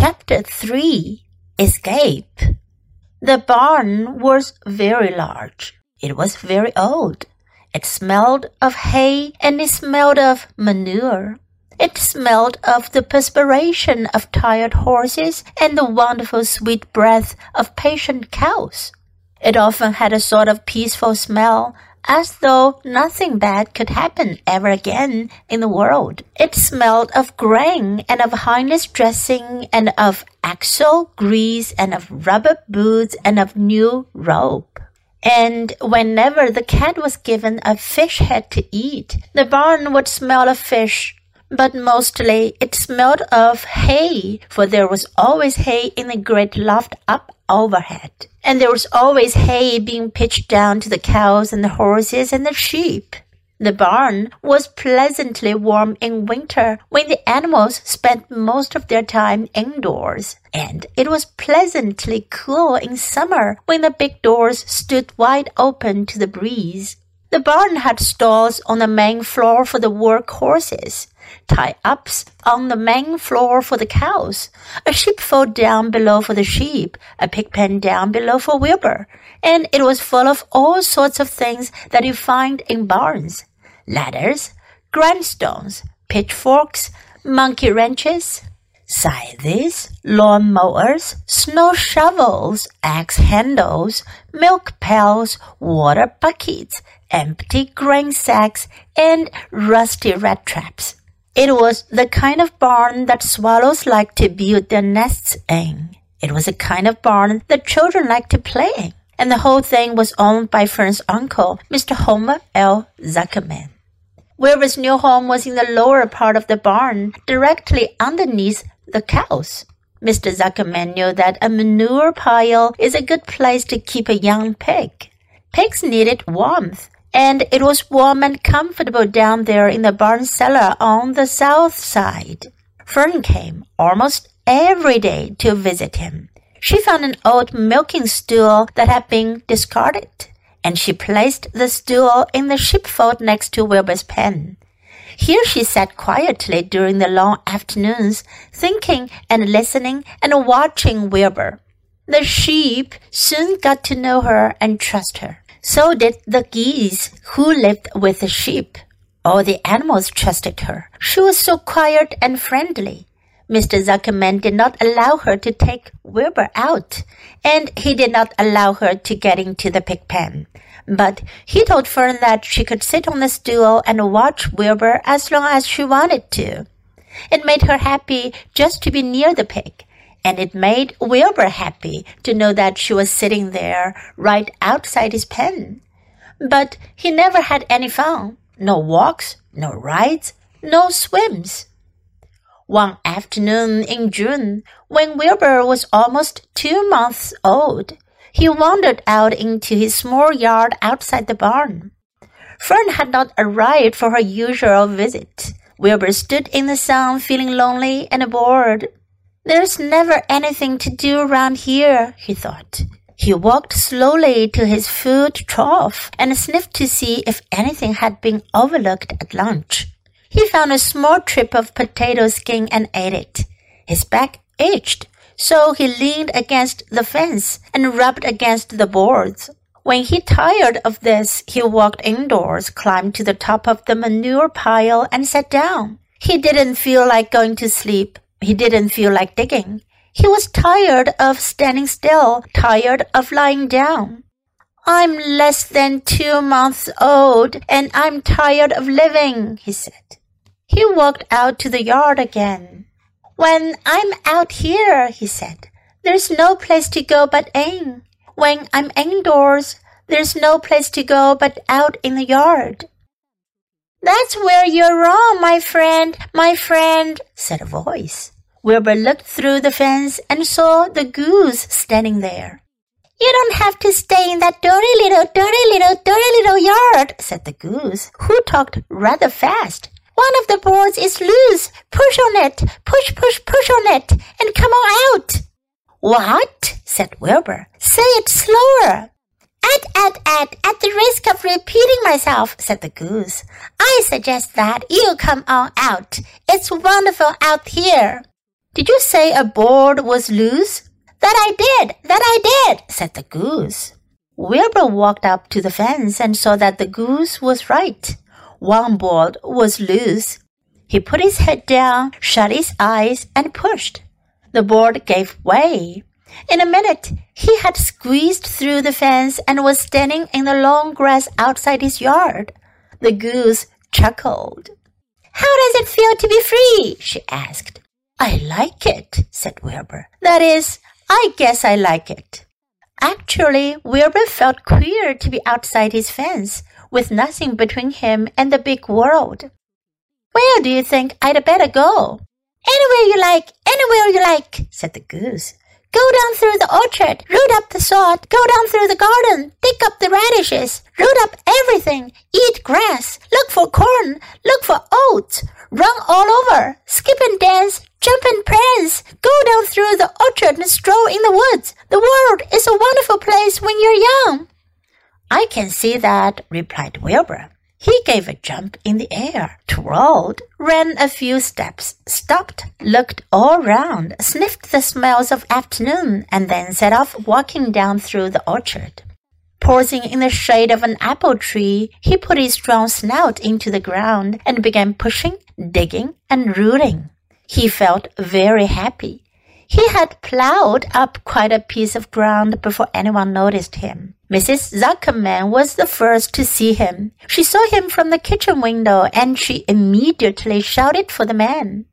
Chapter 3 Escape The barn was very large. It was very old. It smelled of hay and it smelled of manure. It smelled of the perspiration of tired horses and the wonderful sweet breath of patient cows. It often had a sort of peaceful smell, as though nothing bad could happen ever again in the world. It smelled of grain and of harness dressing and of axle grease and of rubber boots and of new rope. And whenever the cat was given a fish head to eat, the barn would smell of fish. But mostly it smelled of hay, for there was always hay in the great loft up overhead. And there was always hay being pitched down to the cows and the horses and the sheep. The barn was pleasantly warm in winter when the animals spent most of their time indoors, and it was pleasantly cool in summer when the big doors stood wide open to the breeze. The barn had stalls on the main floor for the work horses, tie ups on the main floor for the cows, a sheepfold down below for the sheep, a pig pen down below for Wilbur, and it was full of all sorts of things that you find in barns. Ladders, grindstones, pitchforks, monkey wrenches, scythes, lawn mowers, snow shovels, axe handles, milk pails, water buckets, empty grain sacks, and rusty rat traps. It was the kind of barn that swallows like to build their nests in. It was a kind of barn that children like to play in. And the whole thing was owned by Fern's uncle, Mr. Homer L. Zuckerman. Wilbur's new home was in the lower part of the barn, directly underneath the cows. Mr. Zuckerman knew that a manure pile is a good place to keep a young pig. Pigs needed warmth, and it was warm and comfortable down there in the barn cellar on the south side. Fern came almost every day to visit him. She found an old milking stool that had been discarded and she placed the stool in the sheepfold next to Wilbur's pen. Here she sat quietly during the long afternoons, thinking and listening and watching Wilbur. The sheep soon got to know her and trust her. So did the geese who lived with the sheep. All the animals trusted her. She was so quiet and friendly. Mr. Zuckerman did not allow her to take Wilbur out, and he did not allow her to get into the pig pen. But he told Fern that she could sit on the stool and watch Wilbur as long as she wanted to. It made her happy just to be near the pig, and it made Wilbur happy to know that she was sitting there right outside his pen. But he never had any fun. No walks, no rides, no swims. One afternoon in June, when Wilbur was almost two months old, he wandered out into his small yard outside the barn. Fern had not arrived for her usual visit. Wilbur stood in the sun feeling lonely and bored. There's never anything to do around here, he thought. He walked slowly to his food trough and sniffed to see if anything had been overlooked at lunch. He found a small trip of potato skin and ate it. His back itched, so he leaned against the fence and rubbed against the boards. When he tired of this, he walked indoors, climbed to the top of the manure pile, and sat down. He didn't feel like going to sleep. He didn't feel like digging. He was tired of standing still, tired of lying down. I'm less than two months old, and I'm tired of living, he said. He walked out to the yard again. When I'm out here, he said, there's no place to go but in. When I'm indoors, there's no place to go but out in the yard. That's where you're wrong, my friend, my friend, said a voice. Wilbur looked through the fence and saw the goose standing there. You don't have to stay in that dirty little, dirty little, dirty little yard, said the goose, who talked rather fast. One of the boards is loose. Push on it. Push, push, push on it. And come on out. What? said Wilbur. Say it slower. At, at, at, at the risk of repeating myself, said the goose, I suggest that you come on out. It's wonderful out here. Did you say a board was loose? That I did, that I did, said the goose. Wilbur walked up to the fence and saw that the goose was right. One board was loose. He put his head down, shut his eyes, and pushed. The board gave way. In a minute, he had squeezed through the fence and was standing in the long grass outside his yard. The goose chuckled. How does it feel to be free? she asked. I like it, said Wilbur. That is, I guess I like it. Actually, Wilbur felt queer to be outside his fence, with nothing between him and the big world. Where do you think I'd better go? Anywhere you like, anywhere you like, said the goose. Go down through the orchard, root up the sod, go down through the garden, dig up the radishes, root up everything, eat grass, look for corn, look for oats, run all over, skip and dance, jump and prance, go down through the orchard and stroll in the woods. The world is a wonderful place when you're young. I can see that, replied Wilbur. He gave a jump in the air, twirled, ran a few steps, stopped, looked all round, sniffed the smells of afternoon, and then set off walking down through the orchard. Pausing in the shade of an apple tree, he put his strong snout into the ground and began pushing, digging, and rooting. He felt very happy. He had plowed up quite a piece of ground before anyone noticed him. Mrs. Zuckerman was the first to see him. She saw him from the kitchen window and she immediately shouted for the man.